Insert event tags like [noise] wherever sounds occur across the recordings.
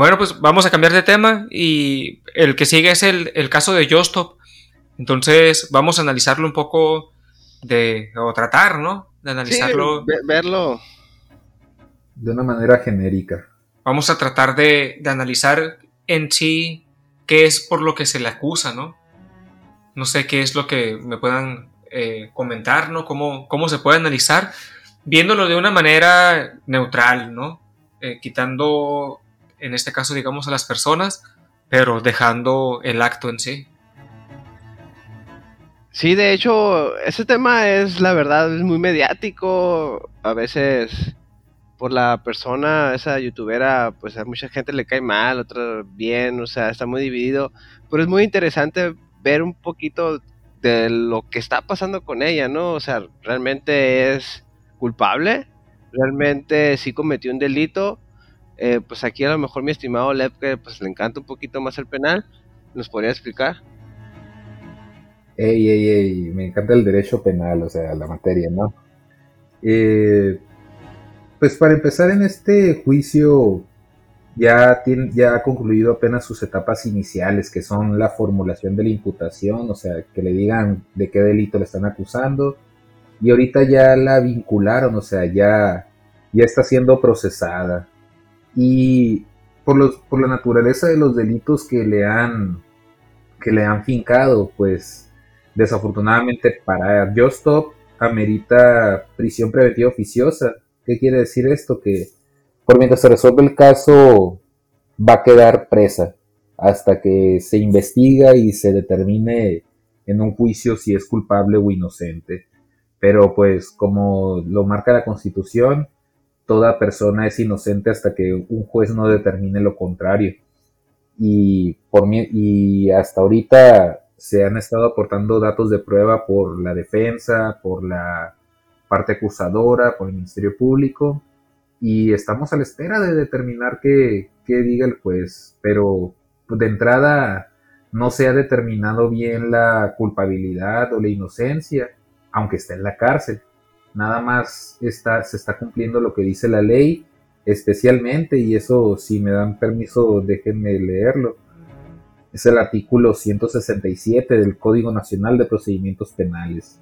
Bueno, pues vamos a cambiar de tema y el que sigue es el, el caso de Justop. Entonces vamos a analizarlo un poco de, o tratar, ¿no? De analizarlo. Sí, verlo. De una manera genérica. Vamos a tratar de, de analizar en sí qué es por lo que se le acusa, ¿no? No sé qué es lo que me puedan eh, comentar, ¿no? Cómo, cómo se puede analizar, viéndolo de una manera neutral, ¿no? Eh, quitando, en este caso, digamos, a las personas, pero dejando el acto en sí. Sí, de hecho, ese tema es, la verdad, es muy mediático. A veces por la persona, esa youtubera, pues a mucha gente le cae mal, otra bien, o sea, está muy dividido. Pero es muy interesante ver un poquito de lo que está pasando con ella, ¿no? O sea, realmente es culpable, realmente sí cometió un delito. Eh, pues aquí a lo mejor mi estimado Lev, que pues le encanta un poquito más el penal, ¿nos podría explicar? Ey, ey, ey, me encanta el derecho penal, o sea, la materia, ¿no? Eh, pues para empezar en este juicio ya, tiene, ya ha concluido apenas sus etapas iniciales, que son la formulación de la imputación, o sea, que le digan de qué delito le están acusando, y ahorita ya la vincularon, o sea, ya, ya está siendo procesada. Y por, los, por la naturaleza de los delitos que le han, que le han fincado, pues desafortunadamente para Justop amerita prisión preventiva oficiosa. ¿Qué quiere decir esto? Que por mientras se resuelve el caso va a quedar presa hasta que se investiga y se determine en un juicio si es culpable o inocente. Pero pues como lo marca la Constitución, toda persona es inocente hasta que un juez no determine lo contrario. Y, por y hasta ahorita se han estado aportando datos de prueba por la defensa, por la parte acusadora, por el Ministerio Público, y estamos a la espera de determinar qué, diga el juez, pero de entrada no se ha determinado bien la culpabilidad o la inocencia, aunque esté en la cárcel. Nada más está, se está cumpliendo lo que dice la ley, especialmente, y eso si me dan permiso déjenme leerlo es el artículo 167 del Código Nacional de Procedimientos Penales,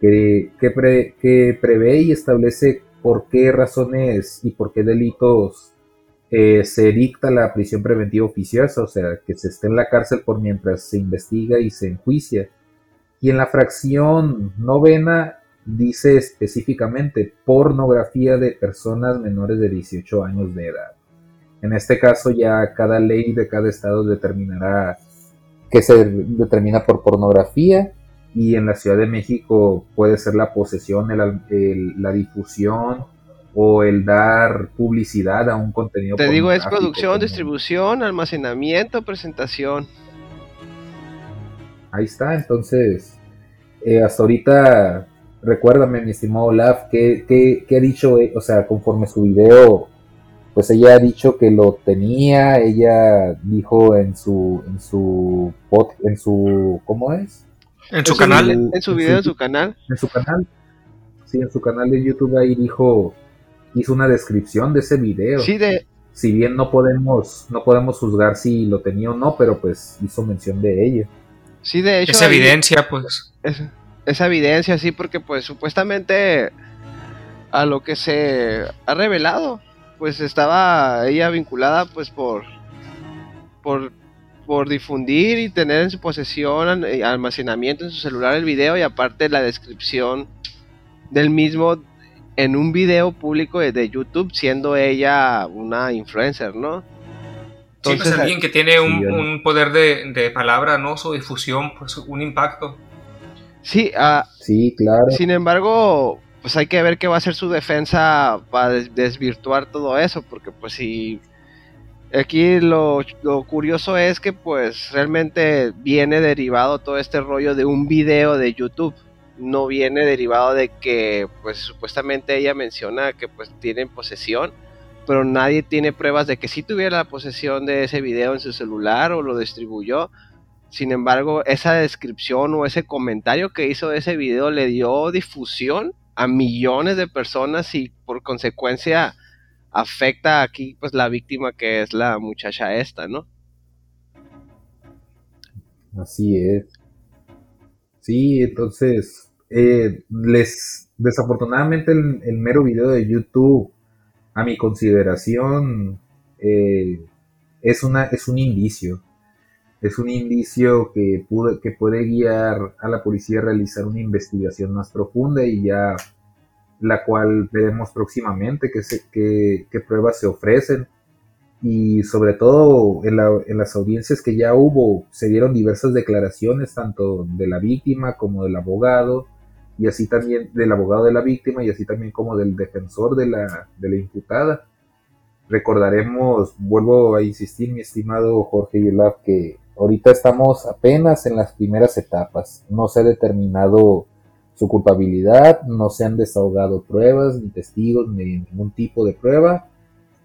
que, que, prevé y establece por qué razones y por qué delitos eh, se dicta la prisión preventiva oficiosa, o sea, que se esté en la cárcel por mientras se investiga y se enjuicia. Y en la fracción novena dice específicamente pornografía de personas menores de 18 años de edad. En este caso ya cada ley de cada estado determinará que se determina por pornografía y en la Ciudad de México puede ser la posesión, la difusión o el dar publicidad a un contenido. Te digo, es producción, distribución, almacenamiento, presentación. Ahí está, entonces, eh, hasta ahorita, recuérdame, mi estimado Olaf, ¿qué, qué, ha dicho, eh, o sea, conforme su video pues ella ha dicho que lo tenía, ella dijo en su en su en su ¿cómo es? En su canal, en su video, en su canal. En su canal. Sí, en su canal de YouTube ahí dijo hizo una descripción de ese video. Sí, de si bien no podemos no podemos juzgar si lo tenía o no, pero pues hizo mención de ello. Sí, de hecho. Esa evidencia, pues. Esa evidencia, sí, porque pues supuestamente a lo que se ha revelado pues estaba ella vinculada pues por por por difundir y tener en su posesión eh, almacenamiento en su celular el video y aparte la descripción del mismo en un video público de, YouTube siendo ella una influencer, ¿no? Pues, Entonces, alguien que tiene un, poder de, palabra, ¿no? Su difusión, pues un impacto. Sí, uh, sí, claro. Sin embargo, pues hay que ver qué va a ser su defensa para desvirtuar todo eso, porque pues si aquí lo, curioso es que pues realmente viene derivado todo este rollo de un video de YouTube, no viene derivado de que pues supuestamente ella menciona que pues tiene posesión, pero nadie tiene pruebas de que sí tuviera la posesión de ese video en su celular o lo distribuyó. Sin embargo, esa descripción o ese comentario que hizo de ese video le dio difusión a millones de personas y por consecuencia afecta aquí pues la víctima que es la muchacha esta, ¿no? Así es. Sí, entonces, eh, les desafortunadamente el, mero video de YouTube, a mi consideración, eh, es, una, es un indicio. Es un indicio que, puede, que puede guiar a la policía a realizar una investigación más profunda y ya la cual veremos próximamente qué que, pruebas se ofrecen. Y sobre todo en, en, las audiencias que ya hubo, se dieron diversas declaraciones, tanto de la víctima como del abogado, y así también del abogado de la víctima, y así también como del defensor de la, de la imputada. Recordaremos, vuelvo a insistir, mi estimado Jorge Yulaf, que ahorita estamos apenas en las primeras etapas. No se ha determinado su culpabilidad, no se han desahogado pruebas, ni testigos, ni ningún tipo de prueba,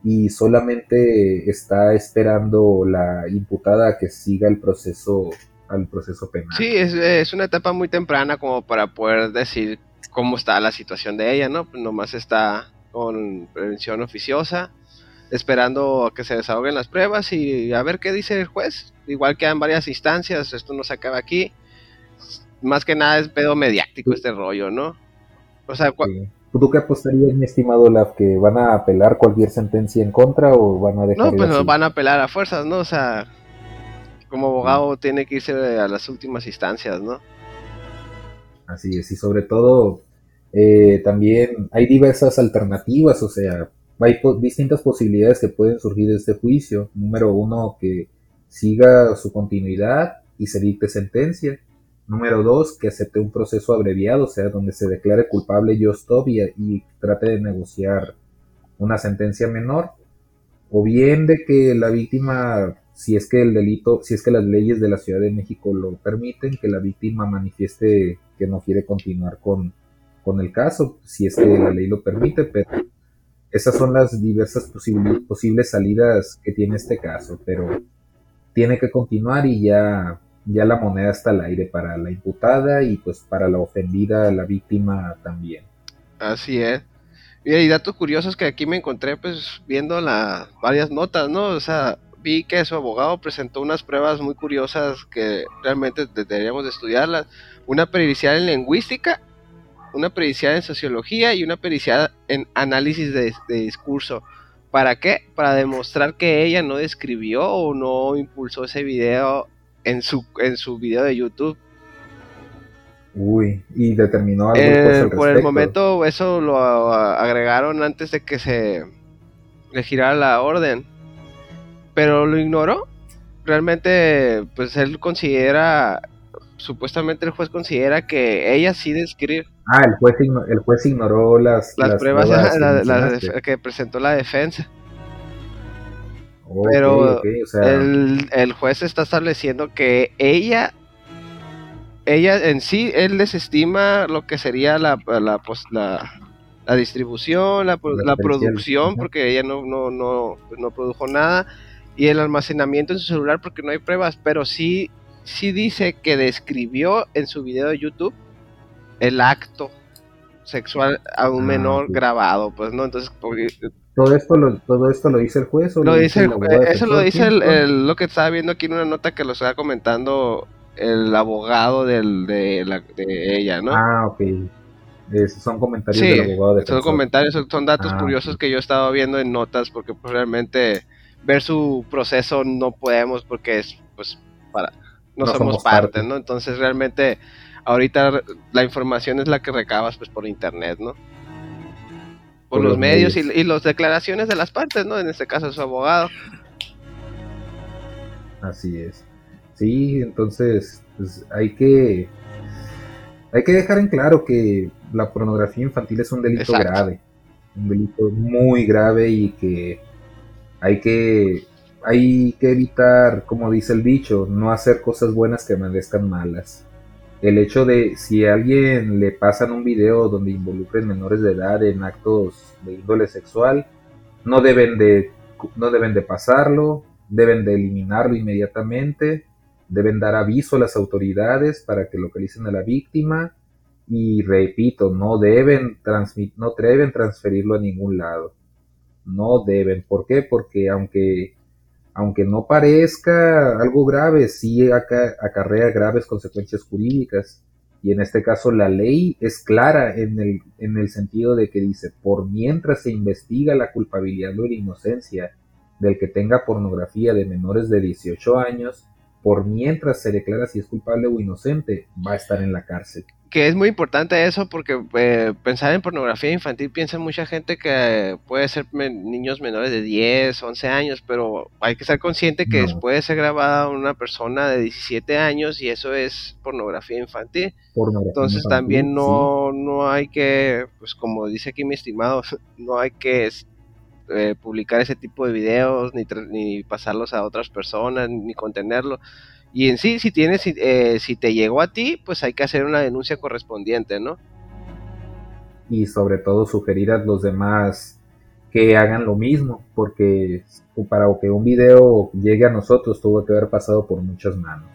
y solamente está esperando la imputada que siga el proceso al proceso penal. Sí, es, una etapa muy temprana como para poder decir cómo está la situación de ella, ¿no? Nomás está con prevención oficiosa, esperando a que se desahoguen las pruebas y a ver qué dice el juez. Igual que en varias instancias, esto no se acaba aquí más que nada es pedo mediático este rollo, ¿no? O sea, ¿tú qué apostarías, mi estimado Laf, que van a apelar cualquier sentencia en contra o van a dejar No, pues no van a apelar a fuerzas, ¿no? O sea, como abogado tiene que irse a las últimas instancias, ¿no? Así es, y sobre todo eh, también hay diversas alternativas, o sea, hay distintas posibilidades que pueden surgir de este juicio. Número uno, que siga su continuidad y se dicte sentencia. Número dos, que acepte un proceso abreviado, o sea, donde se declare culpable Jostov y, y trate de negociar una sentencia menor. O bien de que la víctima, si es que el delito, si es que las leyes de la Ciudad de México lo permiten, que la víctima manifieste que no quiere continuar con, con el caso, si es que la ley lo permite, pero esas son las diversas posibles salidas que tiene este caso, pero tiene que continuar y ya ya la moneda está al aire para la imputada y pues para la ofendida, la víctima también. Así es. Y datos curiosos que aquí me encontré pues viendo las varias notas, ¿no? O sea, vi que su abogado presentó unas pruebas muy curiosas que realmente deberíamos de estudiarlas. Una pericial en lingüística, una pericial en sociología y una pericial en análisis de, de discurso. ¿Para qué? Para demostrar que ella no describió o no impulsó ese video en su, en su video de YouTube. Uy, y determinó algo eh, Por el momento eso lo agregaron antes de que se le girara la orden. Pero lo ignoró. Realmente, pues él considera, supuestamente el juez considera que ella sí describe. Ah, el juez, el juez ignoró las, las, pruebas, [laughs] que presentó la defensa. Pero el, juez está estableciendo que ella, ella en sí, él desestima lo que sería la, la, pues, la, distribución, la, producción, porque ella no, no, no, no produjo nada, y el almacenamiento en su celular porque no hay pruebas, pero sí, sí dice que describió en su video de YouTube el acto sexual a un ah, menor grabado, pues no, entonces ¿Todo esto, lo, ¿Todo esto lo dice el juez? lo, dice el Eso lo dice el, lo que estaba viendo aquí en una nota que lo estaba comentando el abogado del, de, la, de ella, ¿no? Ah, ok. son comentarios del abogado de Son comentarios, son datos ah, curiosos que yo estaba viendo en notas porque pues, realmente ver su proceso no podemos porque es pues para no, somos, parte, ¿no? Entonces realmente ahorita la información es la que recabas pues por internet, ¿no? por, los, medios, Y, las declaraciones de las partes, ¿no? En este caso su abogado. Así es. Sí, entonces pues, hay que hay que dejar en claro que la pornografía infantil es un delito grave, un delito muy grave y que hay que hay que evitar, como dice el dicho, no hacer cosas buenas que merezcan malas el hecho de si a alguien le pasan un video donde involucren menores de edad en actos de índole sexual, no deben de, no deben de pasarlo, deben de eliminarlo inmediatamente, deben dar aviso a las autoridades para que localicen a la víctima y repito, no deben, transmit, no deben transferirlo a ningún lado. no deben. ¿Por qué? Porque aunque, aunque no parezca algo grave, sí acarrea graves consecuencias jurídicas. Y en este caso la ley es clara en el, en el sentido de que dice, por mientras se investiga la culpabilidad o la inocencia del que tenga pornografía de menores de 18 años, por mientras se declara si es culpable o inocente, va a estar en la cárcel que es muy importante eso porque eh, pensar en pornografía infantil piensa mucha gente que puede ser niños menores de 10, 11 años, pero hay que ser consciente que puede ser grabada una persona de 17 años y eso es pornografía infantil. Entonces también no, no hay que, pues como dice aquí mi estimado, [laughs] no hay que eh, publicar ese tipo de videos ni, ni pasarlos a otras personas ni contenerlo y en sí, si tienes, eh, si te llegó a ti, pues hay que hacer una denuncia correspondiente, ¿no? Y sobre todo sugerir a los demás que hagan lo mismo, porque para que un video llegue a nosotros tuvo que haber pasado por muchas manos.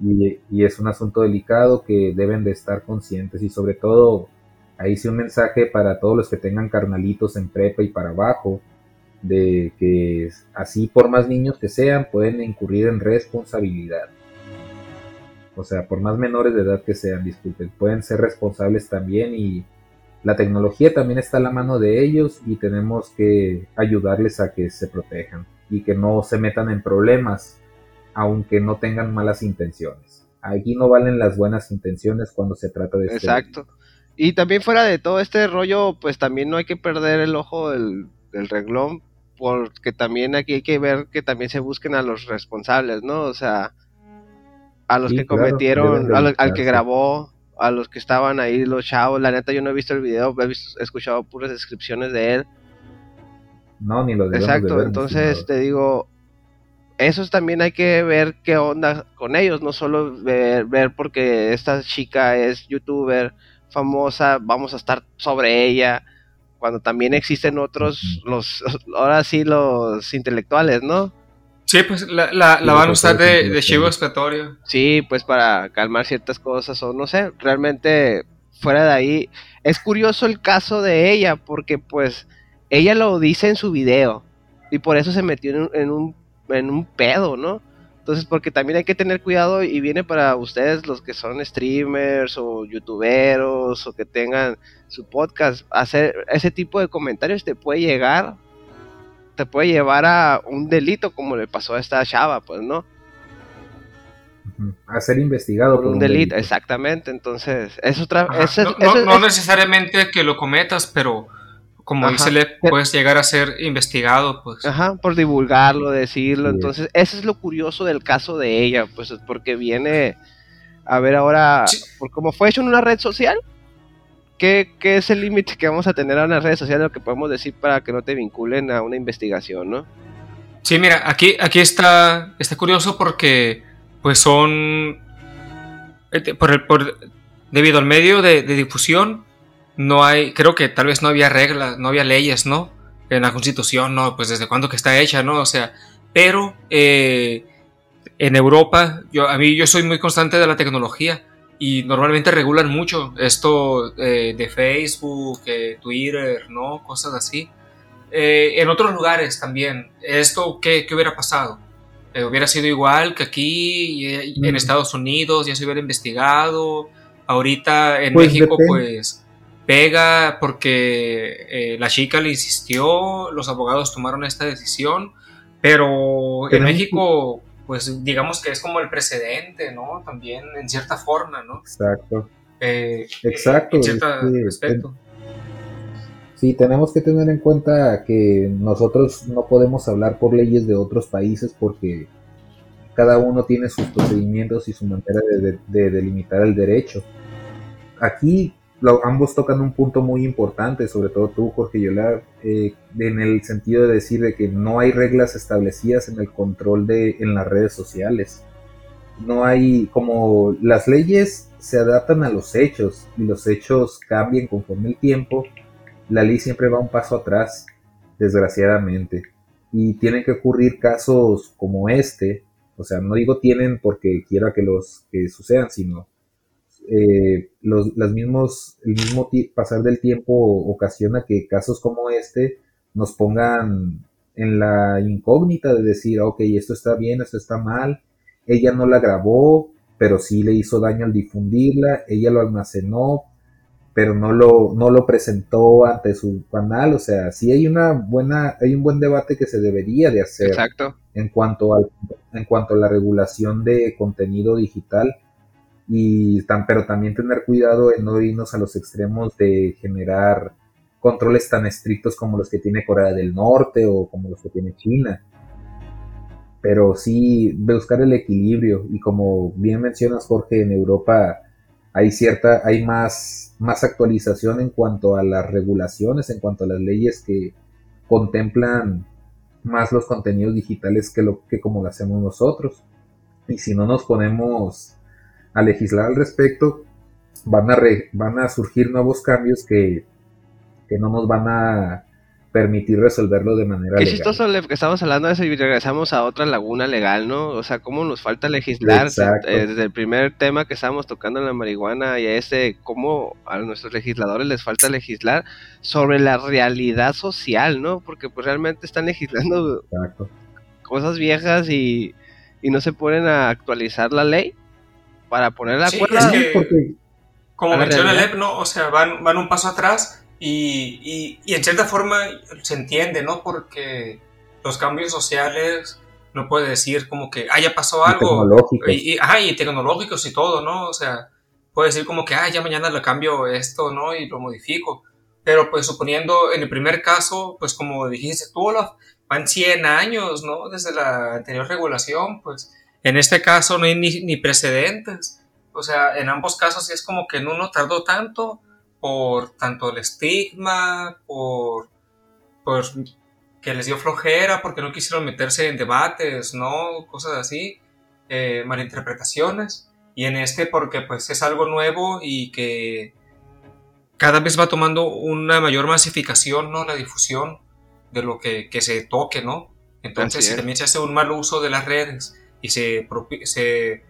Y, y es un asunto delicado que deben de estar conscientes y sobre todo ahí sí un mensaje para todos los que tengan carnalitos en prepa y para abajo, de que así por más niños que sean pueden incurrir en responsabilidad. O sea, por más menores de edad que sean, disculpen, pueden ser responsables también y la tecnología también está a la mano de ellos y tenemos que ayudarles a que se protejan y que no se metan en problemas aunque no tengan malas intenciones. Aquí no valen las buenas intenciones cuando se trata de... Exacto. Y también fuera de todo este rollo, pues también no hay que perder el ojo del, del reglón porque también aquí hay que ver que también se busquen a los responsables, ¿no? O sea, a los que cometieron, al, que grabó, a los que estaban ahí, los chavos. La neta, yo no he visto el video, he, escuchado puras descripciones de él. No, ni lo Exacto, entonces te digo, esos también hay que ver qué onda con ellos, no solo ver, ver porque esta chica es youtuber famosa, vamos a estar sobre ella cuando también existen otros, los, ahora sí los intelectuales, ¿no? Sí, pues la, la, van a usar de, de chivo expiatorio. Sí, pues para calmar ciertas cosas o no sé, realmente fuera de ahí. Es curioso el caso de ella porque pues ella lo dice en su video y por eso se metió en un, en un pedo, ¿no? Entonces, porque también hay que tener cuidado y viene para ustedes los que son streamers o youtuberos o que tengan su podcast, hacer ese tipo de comentarios te puede llegar, te puede llevar a un delito como le pasó a esta chava, pues, ¿no? A ser investigado por, un, delito, exactamente. Entonces, es otra. no necesariamente que lo cometas, pero como dice le puedes llegar a ser investigado, pues. Ajá, por divulgarlo, decirlo. Entonces, eso es lo curioso del caso de ella, pues, porque viene a ver ahora, por como fue hecho en una red social, ¿qué, qué es el límite que vamos a tener a una red social, lo que podemos decir para que no te vinculen a una investigación, ¿no? Sí, mira, aquí, aquí está, está curioso porque, pues, son, eh, por el, por, debido al medio de difusión, no hay, creo que tal vez no había reglas, no había leyes, ¿no? En la constitución, no, pues desde cuándo que está hecha, ¿no? O sea, pero eh, en Europa, yo, a mí yo soy muy constante de la tecnología y normalmente regulan mucho esto eh, de Facebook, eh, Twitter, ¿no? Cosas así. en otros lugares también, ¿esto qué, qué hubiera pasado? hubiera sido igual que aquí en Estados Unidos, ya se hubiera investigado. Ahorita en pues México, pues pega porque eh, la chica le insistió, los abogados tomaron esta decisión, pero en México, pues digamos que es como el precedente, ¿no? También en cierta forma, ¿no? Exacto. Eh, Exacto. En cierto respecto. Sí, tenemos que tener en cuenta que nosotros no podemos hablar por leyes de otros países porque cada uno tiene sus procedimientos y su manera de delimitar el derecho. Aquí ambos tocan un punto muy importante, sobre todo tú, Jorge Yolar, eh, en el sentido de decir de que no hay reglas establecidas en el control de en las redes sociales. No hay, como las leyes se adaptan a los hechos y los hechos cambian conforme el tiempo, la ley siempre va un paso atrás, desgraciadamente. Y tienen que ocurrir casos como este, o sea, no digo tienen porque quiera que los que sucedan, sino eh, los, las mismos, el mismo pasar del tiempo ocasiona que casos como este nos pongan en la incógnita de decir, ok, esto está bien, esto está mal, ella no la grabó, pero sí le hizo daño al difundirla, ella lo almacenó, pero no lo, no lo presentó ante su canal, o sea, sí hay una buena, hay un buen debate que se debería de hacer Exacto. en cuanto al, en cuanto a la regulación de contenido digital y pero también tener cuidado en no irnos a los extremos de generar controles tan estrictos como los que tiene Corea del Norte o como los que tiene China. Pero sí buscar el equilibrio y como bien mencionas Jorge, en Europa hay cierta, hay más, más actualización en cuanto a las regulaciones, en cuanto a las leyes que contemplan más los contenidos digitales que lo que como lo hacemos nosotros. Y si no nos ponemos a legislar al respecto, van a, van a surgir nuevos cambios que que no nos van a permitir resolverlo de manera Qué legal. chistoso que estamos hablando de eso y regresamos a otra laguna legal, ¿no? O sea, cómo nos falta legislar eh, desde el primer tema que estábamos tocando en la marihuana y a ese, cómo a nuestros legisladores les falta legislar sobre la realidad social, ¿no? Porque pues realmente están legislando cosas viejas y, y, no se ponen a actualizar la ley para poner la sí, que, como menciona Lep, ¿no? O sea, van, van un paso atrás y, y, en cierta forma se entiende, ¿no? Porque los cambios sociales no puede decir como que, ah, ya pasó algo. Tecnológicos. Y, y tecnológicos y todo, ¿no? O sea, puede decir como que, ah, ya mañana le cambio esto, ¿no? Y lo modifico. Pero pues suponiendo en el primer caso, pues como dijiste tú, Olaf, van 100 años, ¿no? Desde la anterior regulación, pues en este caso no hay ni, ni precedentes. O sea, en ambos casos es como que en uno tardó tanto por tanto el estigma, por, por que les dio flojera, porque no quisieron meterse en debates, ¿no? Cosas así, eh, malinterpretaciones. Y en este porque pues es algo nuevo y que cada vez va tomando una mayor masificación, ¿no? La difusión de lo que, que se toque, ¿no? Entonces, también se hace un mal uso de las redes y se, se,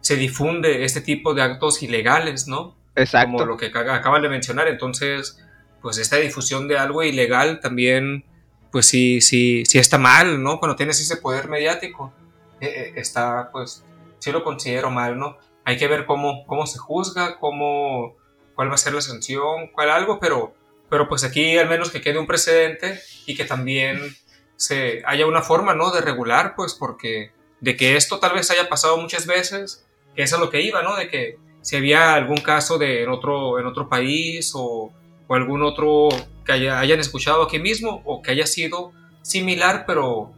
se difunde este tipo de actos ilegales, ¿no? Exacto. Como lo que acaban de mencionar. Entonces, pues esta difusión de algo ilegal también, pues sí, sí, sí está mal, ¿no? Cuando tienes ese poder mediático, eh, eh, está, pues, sí lo considero mal, ¿no? Hay que ver cómo, cómo se juzga, cómo, cuál va a ser la sanción, cuál algo, pero, pero pues aquí al menos que quede un precedente y que también se haya una forma, ¿no? De regular, pues, porque de que esto tal vez haya pasado muchas veces, que eso es lo que iba, ¿no? De que si había algún caso de en otro, en otro país o, o algún otro que hayan escuchado aquí mismo o que haya sido similar pero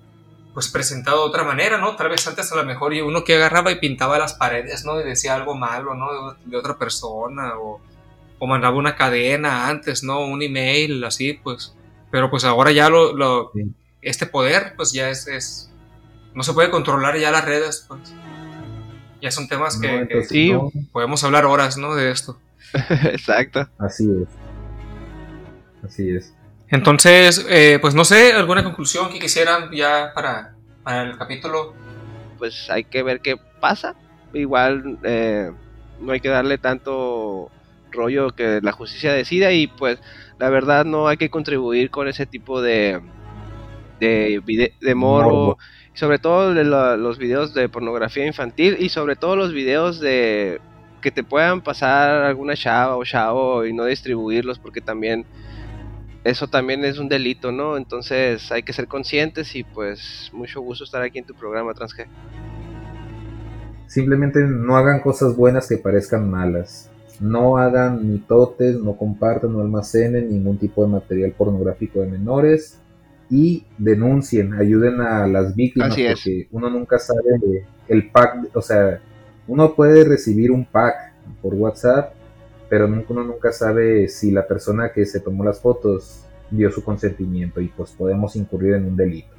pues presentado de otra manera, ¿no? Tal vez antes a lo mejor uno que agarraba y pintaba las paredes, ¿no? Y decía algo malo, ¿no? De, otra persona o, o, mandaba una cadena antes, ¿no? Un email, así, pues. Pero pues ahora ya lo, lo este poder, pues ya es, es, no se puede controlar ya las redes, pues ya son temas que, sí. podemos hablar horas, ¿no? De esto. [laughs] Exacto. Así es. Así es. Entonces, eh, pues no sé, alguna conclusión que quisieran ya para, para el capítulo. Pues hay que ver qué pasa. Igual eh, no hay que darle tanto rollo que la justicia decida y pues la verdad no hay que contribuir con ese tipo de de, de morbo sobre todo de los videos de pornografía infantil y sobre todo los videos de que te puedan pasar alguna chava o chavo y no distribuirlos porque también eso también es un delito, ¿no? Entonces hay que ser conscientes y pues mucho gusto estar aquí en tu programa Transg. Simplemente no hagan cosas buenas que parezcan malas. No hagan mitotes, no compartan, no almacenen ningún tipo de material pornográfico de menores y denuncien, ayuden a las víctimas, porque uno nunca sabe el pack, o sea, uno puede recibir un pack por WhatsApp, pero uno nunca sabe si la persona que se tomó las fotos dio su consentimiento y pues podemos incurrir en un delito.